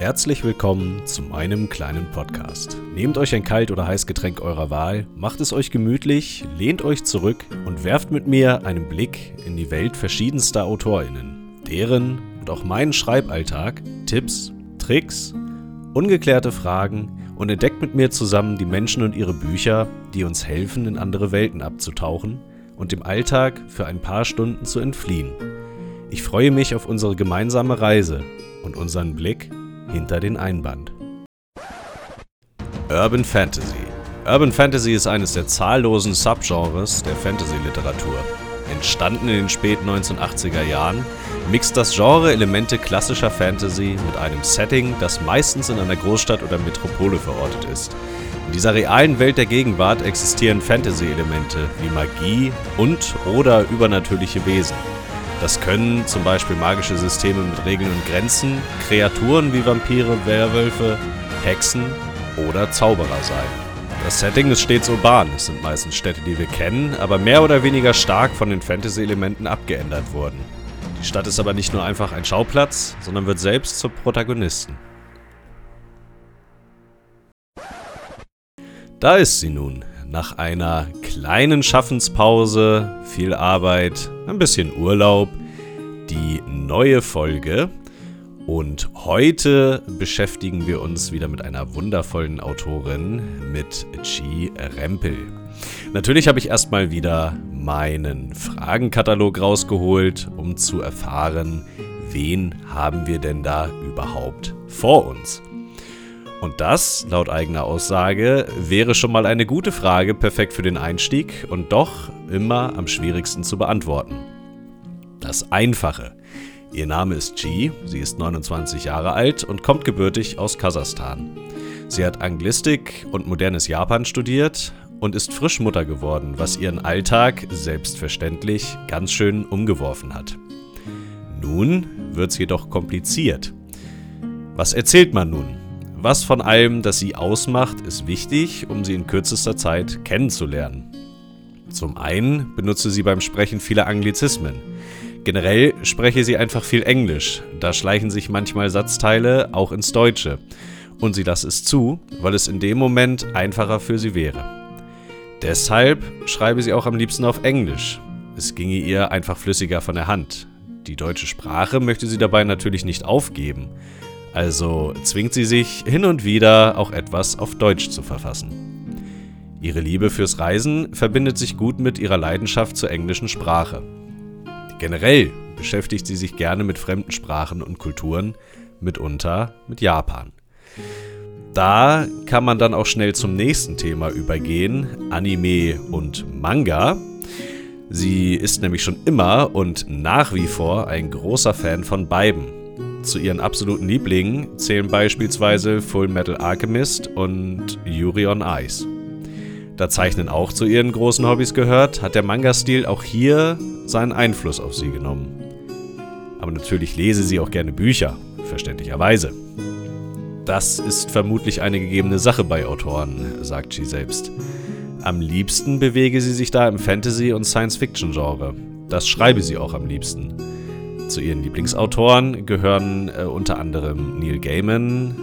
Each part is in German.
Herzlich willkommen zu meinem kleinen Podcast. Nehmt euch ein Kalt- oder Heißgetränk eurer Wahl, macht es euch gemütlich, lehnt euch zurück und werft mit mir einen Blick in die Welt verschiedenster AutorInnen, deren und auch meinen Schreiballtag, Tipps, Tricks, ungeklärte Fragen und entdeckt mit mir zusammen die Menschen und ihre Bücher, die uns helfen, in andere Welten abzutauchen und dem Alltag für ein paar Stunden zu entfliehen. Ich freue mich auf unsere gemeinsame Reise und unseren Blick hinter den Einband. Urban Fantasy. Urban Fantasy ist eines der zahllosen Subgenres der Fantasy-Literatur. Entstanden in den späten 1980er Jahren, mixt das Genre Elemente klassischer Fantasy mit einem Setting, das meistens in einer Großstadt oder Metropole verortet ist. In dieser realen Welt der Gegenwart existieren Fantasy-Elemente wie Magie und oder übernatürliche Wesen. Das können zum Beispiel magische Systeme mit Regeln und Grenzen, Kreaturen wie Vampire, Werwölfe, Hexen oder Zauberer sein. Das Setting ist stets urban, es sind meistens Städte, die wir kennen, aber mehr oder weniger stark von den Fantasy-Elementen abgeändert wurden. Die Stadt ist aber nicht nur einfach ein Schauplatz, sondern wird selbst zur Protagonisten. Da ist sie nun, nach einer kleinen Schaffenspause, viel Arbeit, ein bisschen Urlaub, die neue Folge. Und heute beschäftigen wir uns wieder mit einer wundervollen Autorin, mit Chi Rempel. Natürlich habe ich erstmal wieder meinen Fragenkatalog rausgeholt, um zu erfahren, wen haben wir denn da überhaupt vor uns. Und das, laut eigener Aussage, wäre schon mal eine gute Frage, perfekt für den Einstieg und doch immer am schwierigsten zu beantworten. Das Einfache. Ihr Name ist Ji, sie ist 29 Jahre alt und kommt gebürtig aus Kasachstan. Sie hat Anglistik und modernes Japan studiert und ist frisch Mutter geworden, was ihren Alltag selbstverständlich ganz schön umgeworfen hat. Nun wird's jedoch kompliziert. Was erzählt man nun? Was von allem, das sie ausmacht, ist wichtig, um sie in kürzester Zeit kennenzulernen. Zum einen benutze sie beim Sprechen viele Anglizismen. Generell spreche sie einfach viel Englisch, da schleichen sich manchmal Satzteile auch ins Deutsche. Und sie lässt es zu, weil es in dem Moment einfacher für sie wäre. Deshalb schreibe sie auch am liebsten auf Englisch. Es ginge ihr einfach flüssiger von der Hand. Die deutsche Sprache möchte sie dabei natürlich nicht aufgeben. Also zwingt sie sich hin und wieder auch etwas auf Deutsch zu verfassen. Ihre Liebe fürs Reisen verbindet sich gut mit ihrer Leidenschaft zur englischen Sprache. Generell beschäftigt sie sich gerne mit fremden Sprachen und Kulturen, mitunter mit Japan. Da kann man dann auch schnell zum nächsten Thema übergehen, Anime und Manga. Sie ist nämlich schon immer und nach wie vor ein großer Fan von beiden. Zu ihren absoluten Lieblingen zählen beispielsweise Full Metal Alchemist und Yuri on Ice. Da Zeichnen auch zu ihren großen Hobbys gehört, hat der Manga-Stil auch hier seinen Einfluss auf sie genommen. Aber natürlich lese sie auch gerne Bücher, verständlicherweise. Das ist vermutlich eine gegebene Sache bei Autoren, sagt sie selbst. Am liebsten bewege sie sich da im Fantasy- und Science-Fiction-Genre. Das schreibe sie auch am liebsten. Zu ihren Lieblingsautoren gehören äh, unter anderem Neil Gaiman,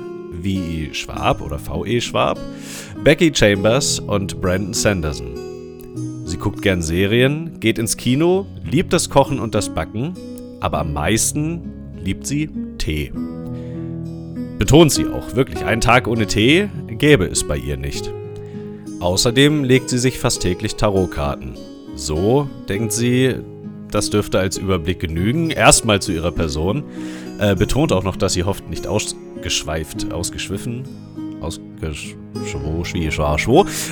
V.E. Schwab oder V.E. Schwab, Becky Chambers und Brandon Sanderson. Sie guckt gern Serien, geht ins Kino, liebt das Kochen und das Backen, aber am meisten liebt sie Tee. Betont sie auch, wirklich, einen Tag ohne Tee gäbe es bei ihr nicht. Außerdem legt sie sich fast täglich Tarotkarten. So denkt sie, das dürfte als Überblick genügen. Erstmal zu ihrer Person. Äh, betont auch noch, dass sie hofft, nicht ausgeschweift, ausgeschwiffen, ausgeschwo,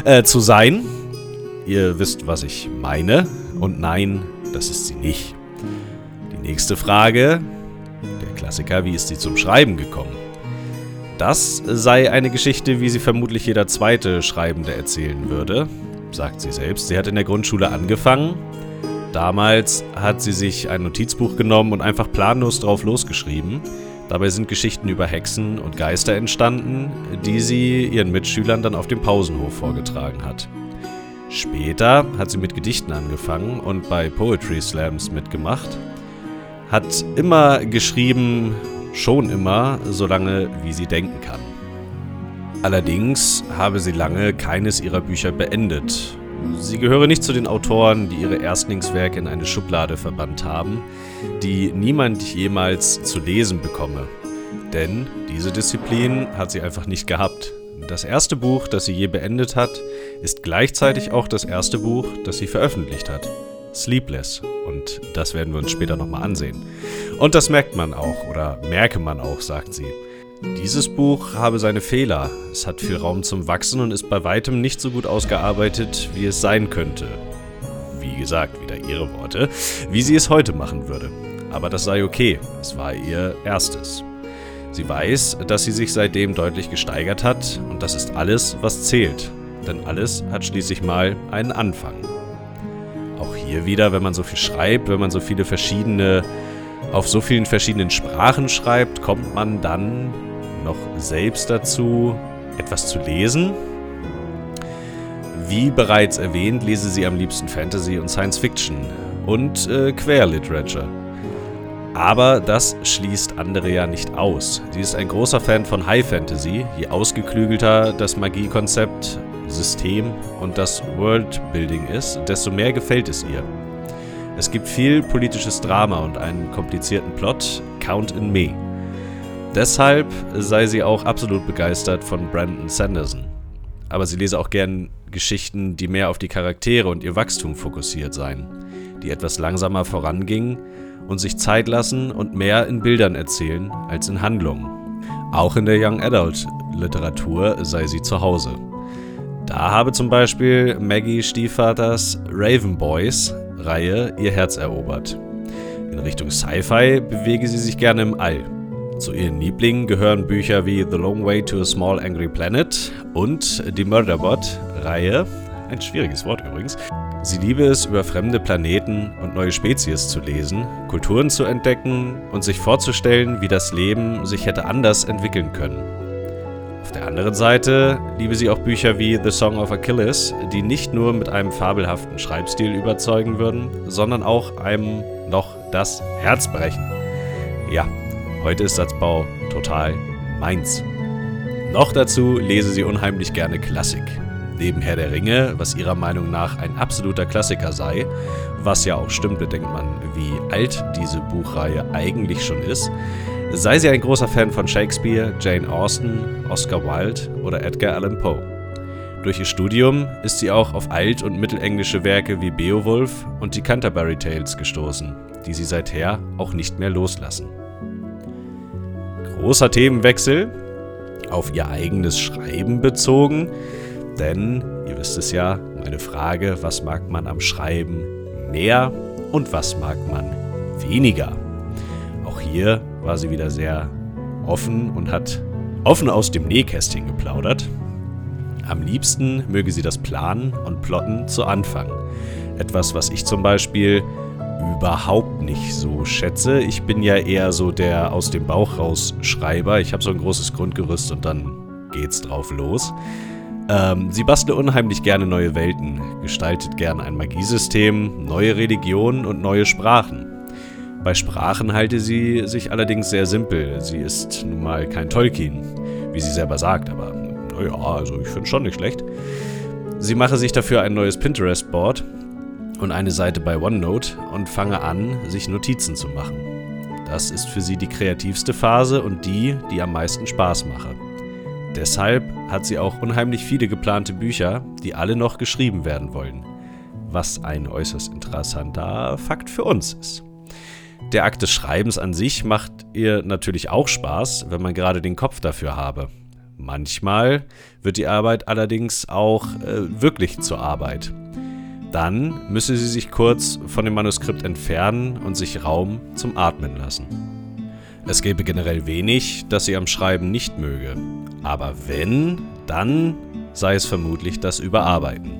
äh, zu sein. Ihr wisst, was ich meine. Und nein, das ist sie nicht. Die nächste Frage, der Klassiker, wie ist sie zum Schreiben gekommen? Das sei eine Geschichte, wie sie vermutlich jeder zweite Schreibende erzählen würde, sagt sie selbst. Sie hat in der Grundschule angefangen, Damals hat sie sich ein Notizbuch genommen und einfach planlos drauf losgeschrieben. Dabei sind Geschichten über Hexen und Geister entstanden, die sie ihren Mitschülern dann auf dem Pausenhof vorgetragen hat. Später hat sie mit Gedichten angefangen und bei Poetry Slams mitgemacht. Hat immer geschrieben, schon immer so lange, wie sie denken kann. Allerdings habe sie lange keines ihrer Bücher beendet. Sie gehöre nicht zu den Autoren, die ihre Erstlingswerke in eine Schublade verbannt haben, die niemand jemals zu lesen bekomme. Denn diese Disziplin hat sie einfach nicht gehabt. Das erste Buch, das sie je beendet hat, ist gleichzeitig auch das erste Buch, das sie veröffentlicht hat. Sleepless. Und das werden wir uns später nochmal ansehen. Und das merkt man auch, oder merke man auch, sagt sie. Dieses Buch habe seine Fehler. Es hat viel Raum zum Wachsen und ist bei weitem nicht so gut ausgearbeitet, wie es sein könnte. Wie gesagt, wieder ihre Worte, wie sie es heute machen würde. Aber das sei okay, es war ihr erstes. Sie weiß, dass sie sich seitdem deutlich gesteigert hat und das ist alles, was zählt. Denn alles hat schließlich mal einen Anfang. Auch hier wieder, wenn man so viel schreibt, wenn man so viele verschiedene, auf so vielen verschiedenen Sprachen schreibt, kommt man dann noch selbst dazu, etwas zu lesen. Wie bereits erwähnt, lese sie am liebsten Fantasy und Science Fiction und äh, Querliterature. Aber das schließt andere ja nicht aus. Sie ist ein großer Fan von High Fantasy. Je ausgeklügelter das Magiekonzept, System und das Worldbuilding ist, desto mehr gefällt es ihr. Es gibt viel politisches Drama und einen komplizierten Plot, Count in Me. Deshalb sei sie auch absolut begeistert von Brandon Sanderson. Aber sie lese auch gern Geschichten, die mehr auf die Charaktere und ihr Wachstum fokussiert seien, die etwas langsamer vorangingen und sich Zeit lassen und mehr in Bildern erzählen als in Handlungen. Auch in der Young Adult Literatur sei sie zu Hause. Da habe zum Beispiel Maggie Stiefvaters Raven Boys Reihe ihr Herz erobert. In Richtung Sci-Fi bewege sie sich gerne im All. Zu ihren Lieblingen gehören Bücher wie The Long Way to a Small Angry Planet und die Murderbot-Reihe, ein schwieriges Wort übrigens, Sie liebe es, über fremde Planeten und neue Spezies zu lesen, Kulturen zu entdecken und sich vorzustellen, wie das Leben sich hätte anders entwickeln können. Auf der anderen Seite liebe sie auch Bücher wie The Song of Achilles, die nicht nur mit einem fabelhaften Schreibstil überzeugen würden, sondern auch einem noch das Herz brechen. Ja, heute ist Satzbau total meins. Noch dazu lese sie unheimlich gerne Klassik neben Herr der Ringe, was ihrer Meinung nach ein absoluter Klassiker sei, was ja auch stimmt, bedenkt man, wie alt diese Buchreihe eigentlich schon ist, sei sie ein großer Fan von Shakespeare, Jane Austen, Oscar Wilde oder Edgar Allan Poe. Durch ihr Studium ist sie auch auf alt- und mittelenglische Werke wie Beowulf und die Canterbury Tales gestoßen, die sie seither auch nicht mehr loslassen. Großer Themenwechsel, auf ihr eigenes Schreiben bezogen, denn, ihr wisst es ja, meine Frage, was mag man am Schreiben mehr und was mag man weniger? Auch hier war sie wieder sehr offen und hat offen aus dem Nähkästchen geplaudert. Am liebsten möge sie das Planen und Plotten zu Anfang. Etwas, was ich zum Beispiel überhaupt nicht so schätze. Ich bin ja eher so der aus dem Bauch raus Schreiber. Ich habe so ein großes Grundgerüst und dann geht's drauf los. Ähm, sie bastelt unheimlich gerne neue Welten, gestaltet gerne ein Magiesystem, neue Religionen und neue Sprachen. Bei Sprachen halte sie sich allerdings sehr simpel. Sie ist nun mal kein Tolkien, wie sie selber sagt, aber naja, also ich finde schon nicht schlecht. Sie mache sich dafür ein neues Pinterest-Board und eine Seite bei OneNote und fange an, sich Notizen zu machen. Das ist für sie die kreativste Phase und die, die am meisten Spaß mache. Deshalb hat sie auch unheimlich viele geplante Bücher, die alle noch geschrieben werden wollen. Was ein äußerst interessanter Fakt für uns ist. Der Akt des Schreibens an sich macht ihr natürlich auch Spaß, wenn man gerade den Kopf dafür habe. Manchmal wird die Arbeit allerdings auch äh, wirklich zur Arbeit. Dann müsse sie sich kurz von dem Manuskript entfernen und sich Raum zum Atmen lassen. Es gäbe generell wenig, das sie am Schreiben nicht möge. Aber wenn, dann sei es vermutlich das Überarbeiten.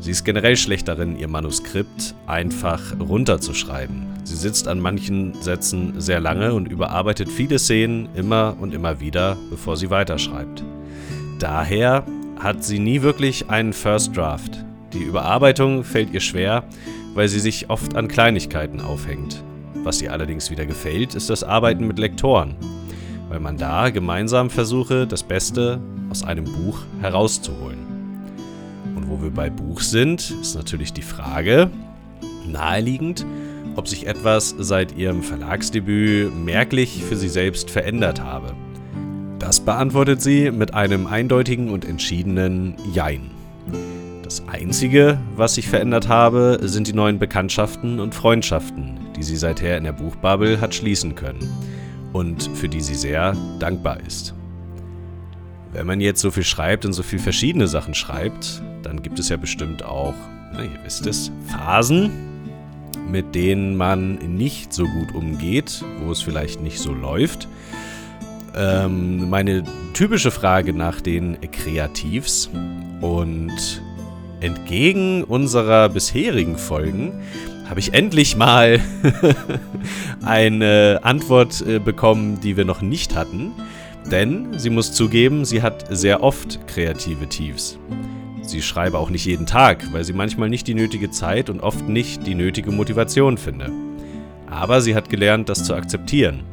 Sie ist generell schlecht darin, ihr Manuskript einfach runterzuschreiben. Sie sitzt an manchen Sätzen sehr lange und überarbeitet viele Szenen immer und immer wieder, bevor sie weiterschreibt. Daher hat sie nie wirklich einen First Draft. Die Überarbeitung fällt ihr schwer, weil sie sich oft an Kleinigkeiten aufhängt. Was ihr allerdings wieder gefällt, ist das Arbeiten mit Lektoren, weil man da gemeinsam versuche, das Beste aus einem Buch herauszuholen. Und wo wir bei Buch sind, ist natürlich die Frage, naheliegend, ob sich etwas seit ihrem Verlagsdebüt merklich für sie selbst verändert habe. Das beantwortet sie mit einem eindeutigen und entschiedenen Jein. Das Einzige, was sich verändert habe, sind die neuen Bekanntschaften und Freundschaften, die sie seither in der Buchbubble hat schließen können und für die sie sehr dankbar ist. Wenn man jetzt so viel schreibt und so viel verschiedene Sachen schreibt, dann gibt es ja bestimmt auch, na, ihr wisst es, Phasen, mit denen man nicht so gut umgeht, wo es vielleicht nicht so läuft. Ähm, meine typische Frage nach den Kreativs und entgegen unserer bisherigen Folgen habe ich endlich mal eine Antwort äh, bekommen, die wir noch nicht hatten. Denn sie muss zugeben, sie hat sehr oft kreative Tiefs. Sie schreibe auch nicht jeden Tag, weil sie manchmal nicht die nötige Zeit und oft nicht die nötige Motivation finde. Aber sie hat gelernt, das zu akzeptieren.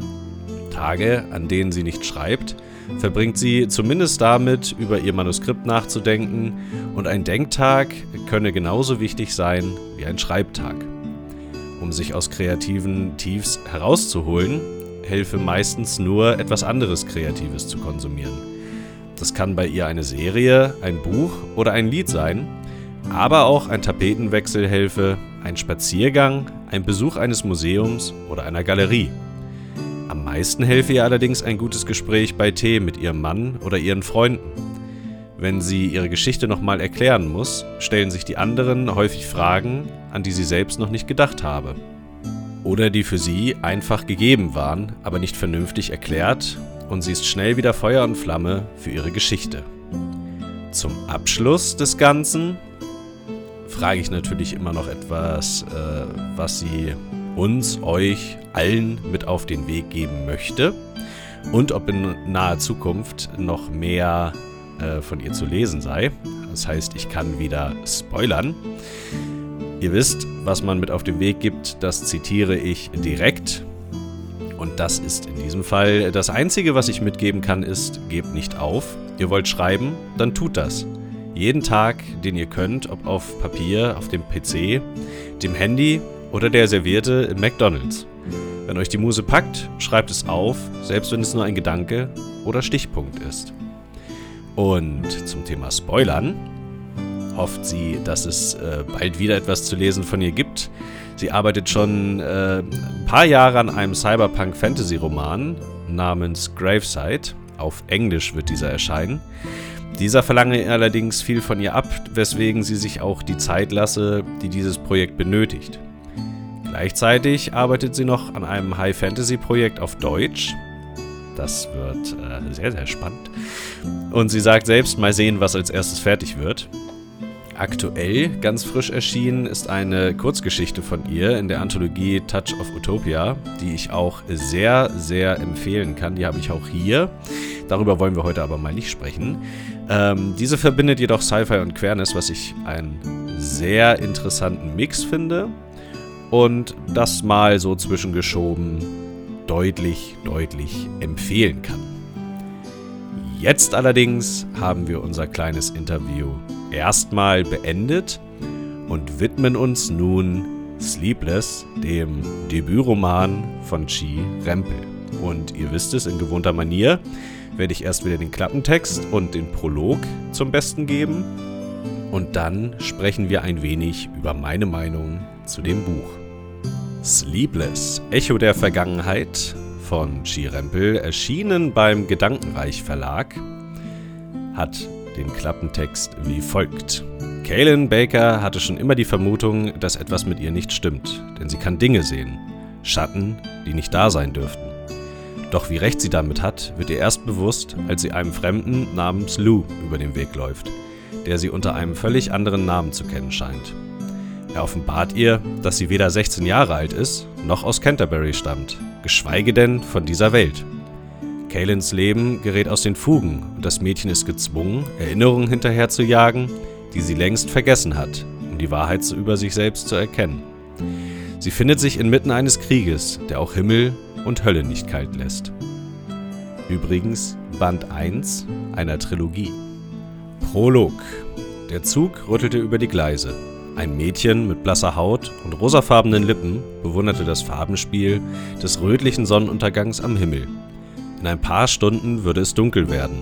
Tage, an denen sie nicht schreibt, verbringt sie zumindest damit, über ihr Manuskript nachzudenken und ein Denktag könne genauso wichtig sein wie ein Schreibtag. Um sich aus kreativen Tiefs herauszuholen, helfe meistens nur etwas anderes Kreatives zu konsumieren. Das kann bei ihr eine Serie, ein Buch oder ein Lied sein, aber auch ein Tapetenwechsel helfe, ein Spaziergang, ein Besuch eines Museums oder einer Galerie. Meisten helfe ihr allerdings ein gutes Gespräch bei Tee mit ihrem Mann oder ihren Freunden. Wenn sie ihre Geschichte nochmal erklären muss, stellen sich die anderen häufig Fragen, an die sie selbst noch nicht gedacht habe. Oder die für sie einfach gegeben waren, aber nicht vernünftig erklärt und sie ist schnell wieder Feuer und Flamme für ihre Geschichte. Zum Abschluss des Ganzen frage ich natürlich immer noch etwas, äh, was sie uns, euch, allen mit auf den Weg geben möchte und ob in naher Zukunft noch mehr äh, von ihr zu lesen sei. Das heißt, ich kann wieder spoilern. Ihr wisst, was man mit auf den Weg gibt, das zitiere ich direkt. Und das ist in diesem Fall das Einzige, was ich mitgeben kann, ist, gebt nicht auf. Ihr wollt schreiben, dann tut das. Jeden Tag, den ihr könnt, ob auf Papier, auf dem PC, dem Handy oder der Servierte im McDonald's. Wenn euch die Muse packt, schreibt es auf, selbst wenn es nur ein Gedanke oder Stichpunkt ist. Und zum Thema Spoilern hofft sie, dass es äh, bald wieder etwas zu lesen von ihr gibt. Sie arbeitet schon äh, ein paar Jahre an einem Cyberpunk-Fantasy-Roman namens Graveside. Auf Englisch wird dieser erscheinen. Dieser verlange allerdings viel von ihr ab, weswegen sie sich auch die Zeit lasse, die dieses Projekt benötigt. Gleichzeitig arbeitet sie noch an einem High-Fantasy-Projekt auf Deutsch. Das wird äh, sehr, sehr spannend. Und sie sagt selbst, mal sehen, was als erstes fertig wird. Aktuell, ganz frisch erschienen, ist eine Kurzgeschichte von ihr in der Anthologie Touch of Utopia, die ich auch sehr, sehr empfehlen kann. Die habe ich auch hier. Darüber wollen wir heute aber mal nicht sprechen. Ähm, diese verbindet jedoch Sci-Fi und Queerness, was ich einen sehr interessanten Mix finde und das mal so zwischengeschoben deutlich, deutlich empfehlen kann. Jetzt allerdings haben wir unser kleines Interview erstmal beendet und widmen uns nun Sleepless, dem Debütroman von Chi Rempel. Und ihr wisst es, in gewohnter Manier werde ich erst wieder den Klappentext und den Prolog zum Besten geben. Und dann sprechen wir ein wenig über meine Meinung zu dem Buch. Sleepless, Echo der Vergangenheit von Chirempel, erschienen beim Gedankenreich Verlag, hat den Klappentext wie folgt. Kaylin Baker hatte schon immer die Vermutung, dass etwas mit ihr nicht stimmt, denn sie kann Dinge sehen, Schatten, die nicht da sein dürften. Doch wie recht sie damit hat, wird ihr erst bewusst, als sie einem Fremden namens Lou über den Weg läuft, der sie unter einem völlig anderen Namen zu kennen scheint. Er offenbart ihr, dass sie weder 16 Jahre alt ist, noch aus Canterbury stammt, geschweige denn von dieser Welt. Kaylins Leben gerät aus den Fugen und das Mädchen ist gezwungen, Erinnerungen hinterherzujagen, die sie längst vergessen hat, um die Wahrheit über sich selbst zu erkennen. Sie findet sich inmitten eines Krieges, der auch Himmel und Hölle nicht kalt lässt. Übrigens Band 1 einer Trilogie. Prolog. Der Zug rüttelte über die Gleise. Ein Mädchen mit blasser Haut und rosafarbenen Lippen bewunderte das Farbenspiel des rötlichen Sonnenuntergangs am Himmel. In ein paar Stunden würde es dunkel werden.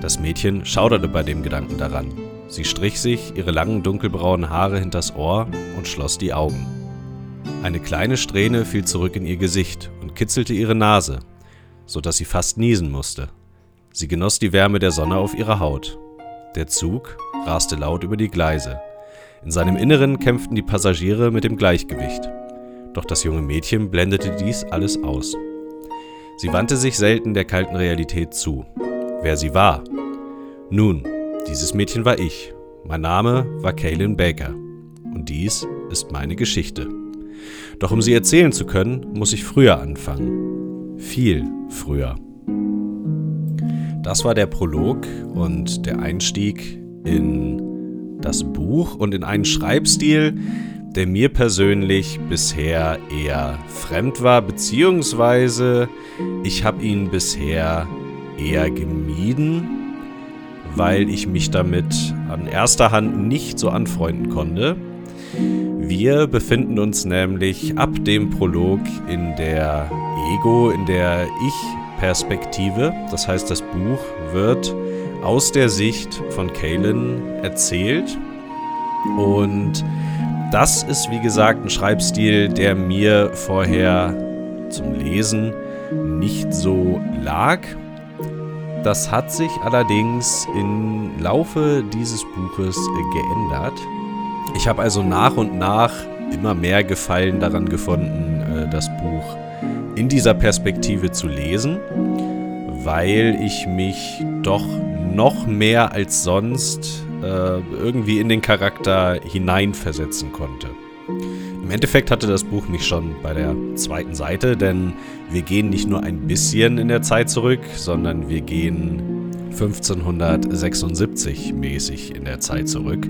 Das Mädchen schauderte bei dem Gedanken daran. Sie strich sich ihre langen dunkelbraunen Haare hinters Ohr und schloss die Augen. Eine kleine Strähne fiel zurück in ihr Gesicht und kitzelte ihre Nase, so dass sie fast niesen musste. Sie genoss die Wärme der Sonne auf ihrer Haut. Der Zug raste laut über die Gleise. In seinem Inneren kämpften die Passagiere mit dem Gleichgewicht. Doch das junge Mädchen blendete dies alles aus. Sie wandte sich selten der kalten Realität zu. Wer sie war? Nun, dieses Mädchen war ich. Mein Name war Kaylin Baker. Und dies ist meine Geschichte. Doch um sie erzählen zu können, muss ich früher anfangen. Viel früher. Das war der Prolog und der Einstieg in das Buch und in einen Schreibstil, der mir persönlich bisher eher fremd war, beziehungsweise ich habe ihn bisher eher gemieden, weil ich mich damit an erster Hand nicht so anfreunden konnte. Wir befinden uns nämlich ab dem Prolog in der Ego, in der Ich-Perspektive. Das heißt, das Buch wird aus der Sicht von Kalen erzählt. Und das ist, wie gesagt, ein Schreibstil, der mir vorher zum Lesen nicht so lag. Das hat sich allerdings im Laufe dieses Buches geändert. Ich habe also nach und nach immer mehr Gefallen daran gefunden, äh, das Buch in dieser Perspektive zu lesen, weil ich mich doch noch mehr als sonst äh, irgendwie in den Charakter hineinversetzen konnte. Im Endeffekt hatte das Buch mich schon bei der zweiten Seite, denn wir gehen nicht nur ein bisschen in der Zeit zurück, sondern wir gehen 1576 mäßig in der Zeit zurück.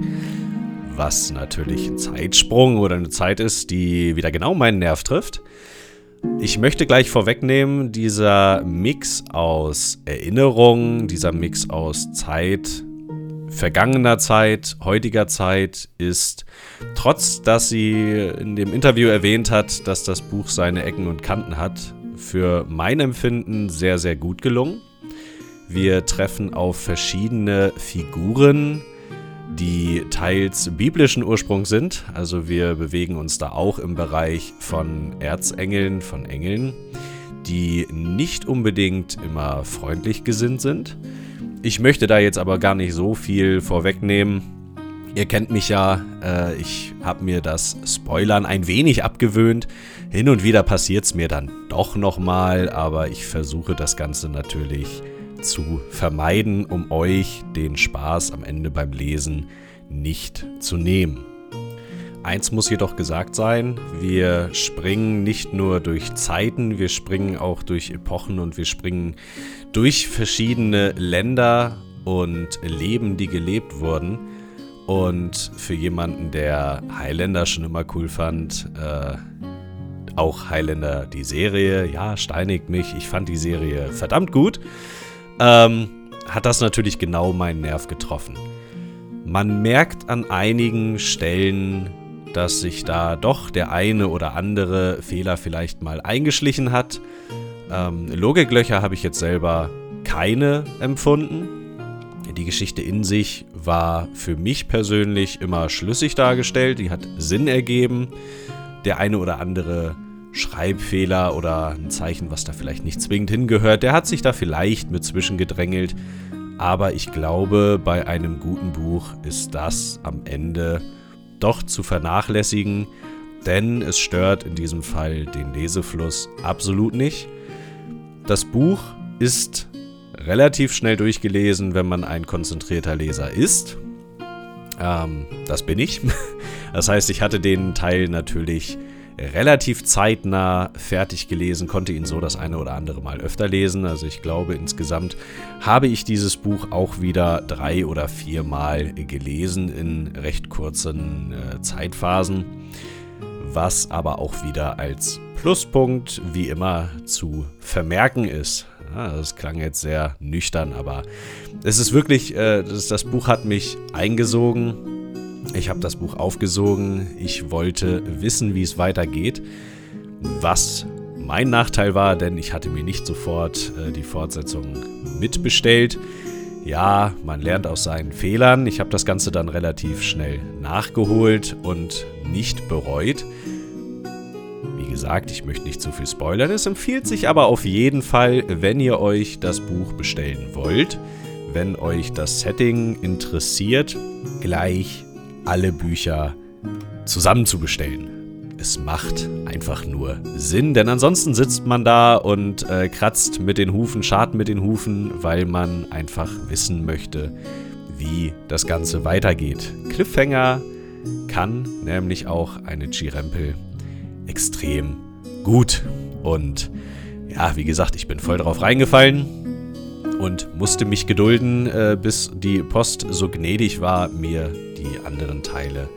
Was natürlich ein Zeitsprung oder eine Zeit ist, die wieder genau meinen Nerv trifft. Ich möchte gleich vorwegnehmen, dieser Mix aus Erinnerung, dieser Mix aus Zeit, vergangener Zeit, heutiger Zeit ist, trotz dass sie in dem Interview erwähnt hat, dass das Buch seine Ecken und Kanten hat, für mein Empfinden sehr, sehr gut gelungen. Wir treffen auf verschiedene Figuren, die teils biblischen Ursprung sind. Also wir bewegen uns da auch im Bereich von Erzengeln, von Engeln, die nicht unbedingt immer freundlich gesinnt sind. Ich möchte da jetzt aber gar nicht so viel vorwegnehmen. Ihr kennt mich ja, äh, ich habe mir das Spoilern ein wenig abgewöhnt. Hin und wieder passiert es mir dann doch nochmal, aber ich versuche das Ganze natürlich zu vermeiden, um euch den Spaß am Ende beim Lesen nicht zu nehmen. Eins muss jedoch gesagt sein, wir springen nicht nur durch Zeiten, wir springen auch durch Epochen und wir springen durch verschiedene Länder und Leben, die gelebt wurden. Und für jemanden, der Highlander schon immer cool fand, äh, auch Highlander die Serie, ja, steinigt mich, ich fand die Serie verdammt gut, ähm, hat das natürlich genau meinen Nerv getroffen. Man merkt an einigen Stellen, dass sich da doch der eine oder andere Fehler vielleicht mal eingeschlichen hat. Ähm, Logiklöcher habe ich jetzt selber keine empfunden. Die Geschichte in sich war für mich persönlich immer schlüssig dargestellt, die hat Sinn ergeben. Der eine oder andere Schreibfehler oder ein Zeichen, was da vielleicht nicht zwingend hingehört, der hat sich da vielleicht mit zwischengedrängelt. Aber ich glaube, bei einem guten Buch ist das am Ende doch zu vernachlässigen, denn es stört in diesem Fall den Lesefluss absolut nicht. Das Buch ist relativ schnell durchgelesen, wenn man ein konzentrierter Leser ist. Ähm, das bin ich. Das heißt, ich hatte den Teil natürlich relativ zeitnah fertig gelesen, konnte ihn so das eine oder andere Mal öfter lesen. Also ich glaube, insgesamt habe ich dieses Buch auch wieder drei oder vier Mal gelesen in recht kurzen äh, Zeitphasen. was aber auch wieder als Pluspunkt wie immer zu vermerken ist. Ja, das klang jetzt sehr nüchtern, aber es ist wirklich, äh, das, das Buch hat mich eingesogen. Ich habe das Buch aufgesogen. Ich wollte wissen, wie es weitergeht. Was mein Nachteil war, denn ich hatte mir nicht sofort äh, die Fortsetzung mitbestellt. Ja, man lernt aus seinen Fehlern. Ich habe das Ganze dann relativ schnell nachgeholt und nicht bereut. Wie gesagt, ich möchte nicht zu viel spoilern. Es empfiehlt sich aber auf jeden Fall, wenn ihr euch das Buch bestellen wollt, wenn euch das Setting interessiert, gleich alle Bücher zusammen zu bestellen es macht einfach nur Sinn, denn ansonsten sitzt man da und äh, kratzt mit den Hufen, schart mit den Hufen, weil man einfach wissen möchte, wie das Ganze weitergeht. Cliffhanger kann nämlich auch eine G-Rempel extrem gut. Und ja, wie gesagt, ich bin voll drauf reingefallen und musste mich gedulden, äh, bis die Post so gnädig war, mir die anderen Teile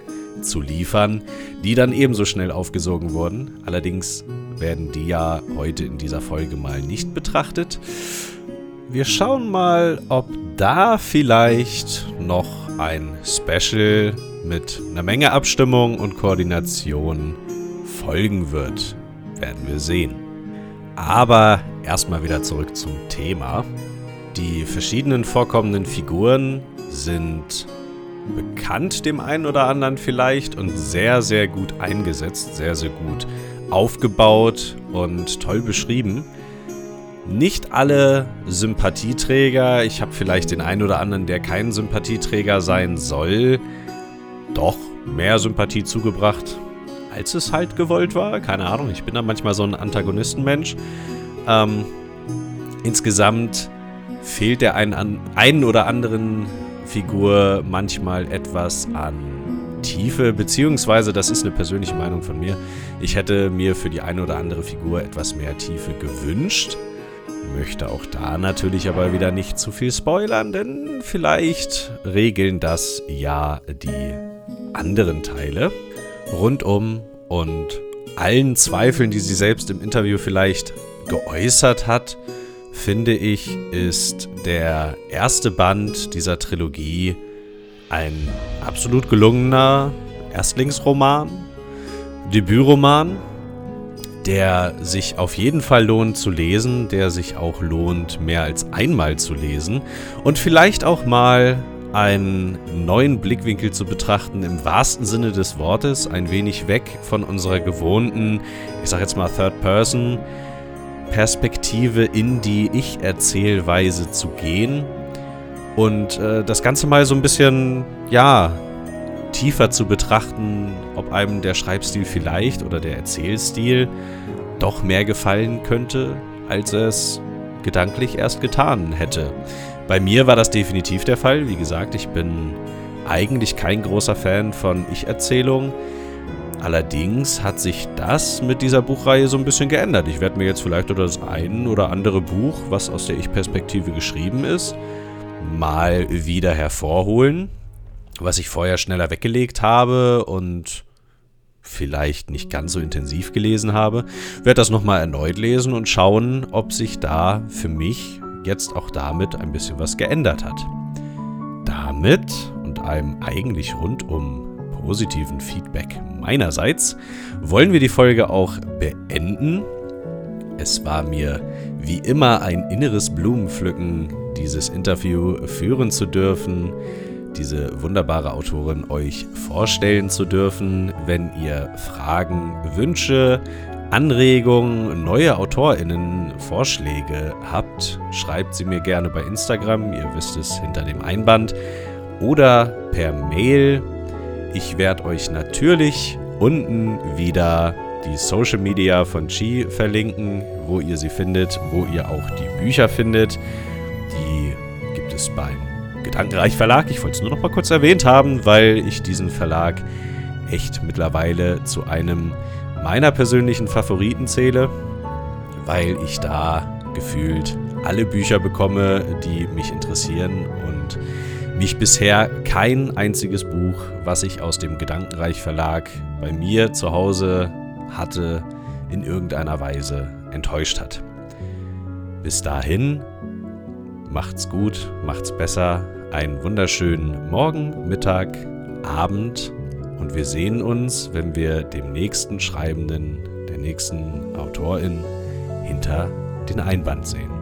zu liefern, die dann ebenso schnell aufgesogen wurden. Allerdings werden die ja heute in dieser Folge mal nicht betrachtet. Wir schauen mal, ob da vielleicht noch ein Special mit einer Menge Abstimmung und Koordination folgen wird. Werden wir sehen. Aber erstmal wieder zurück zum Thema. Die verschiedenen vorkommenden Figuren sind bekannt dem einen oder anderen vielleicht und sehr, sehr gut eingesetzt, sehr, sehr gut aufgebaut und toll beschrieben. Nicht alle Sympathieträger, ich habe vielleicht den einen oder anderen, der kein Sympathieträger sein soll, doch mehr Sympathie zugebracht, als es halt gewollt war. Keine Ahnung, ich bin da manchmal so ein Antagonistenmensch. Ähm, insgesamt fehlt der einen, einen oder anderen Figur manchmal etwas an Tiefe, beziehungsweise, das ist eine persönliche Meinung von mir, ich hätte mir für die eine oder andere Figur etwas mehr Tiefe gewünscht. Möchte auch da natürlich aber wieder nicht zu viel spoilern, denn vielleicht regeln das ja die anderen Teile. Rundum und allen Zweifeln, die sie selbst im Interview vielleicht geäußert hat, finde ich, ist der erste Band dieser Trilogie ein absolut gelungener Erstlingsroman, Debütroman, der sich auf jeden Fall lohnt zu lesen, der sich auch lohnt, mehr als einmal zu lesen und vielleicht auch mal einen neuen Blickwinkel zu betrachten, im wahrsten Sinne des Wortes, ein wenig weg von unserer gewohnten, ich sag jetzt mal Third Person, Perspektive in die Ich-Erzählweise zu gehen und äh, das Ganze mal so ein bisschen, ja, tiefer zu betrachten, ob einem der Schreibstil vielleicht oder der Erzählstil doch mehr gefallen könnte, als es gedanklich erst getan hätte. Bei mir war das definitiv der Fall. Wie gesagt, ich bin eigentlich kein großer Fan von Ich-Erzählungen. Allerdings hat sich das mit dieser Buchreihe so ein bisschen geändert. Ich werde mir jetzt vielleicht oder das ein oder andere Buch, was aus der Ich-Perspektive geschrieben ist, mal wieder hervorholen, was ich vorher schneller weggelegt habe und vielleicht nicht ganz so intensiv gelesen habe. Werde das nochmal erneut lesen und schauen, ob sich da für mich jetzt auch damit ein bisschen was geändert hat. Damit und einem eigentlich rundum positiven Feedback meinerseits wollen wir die Folge auch beenden. Es war mir wie immer ein inneres Blumenpflücken, dieses Interview führen zu dürfen, diese wunderbare Autorin euch vorstellen zu dürfen. Wenn ihr Fragen, Wünsche, Anregungen, neue AutorInnen, Vorschläge habt, schreibt sie mir gerne bei Instagram, ihr wisst es hinter dem Einband, oder per Mail ich werde euch natürlich unten wieder die Social Media von Chi verlinken, wo ihr sie findet, wo ihr auch die Bücher findet. Die gibt es beim Gedankenreich Verlag. Ich wollte es nur noch mal kurz erwähnt haben, weil ich diesen Verlag echt mittlerweile zu einem meiner persönlichen Favoriten zähle, weil ich da gefühlt alle Bücher bekomme, die mich interessieren und mich bisher kein einziges Buch, was ich aus dem Gedankenreich Verlag bei mir zu Hause hatte, in irgendeiner Weise enttäuscht hat. Bis dahin, macht's gut, macht's besser, einen wunderschönen Morgen, Mittag, Abend und wir sehen uns, wenn wir dem nächsten Schreibenden, der nächsten Autorin hinter den Einband sehen.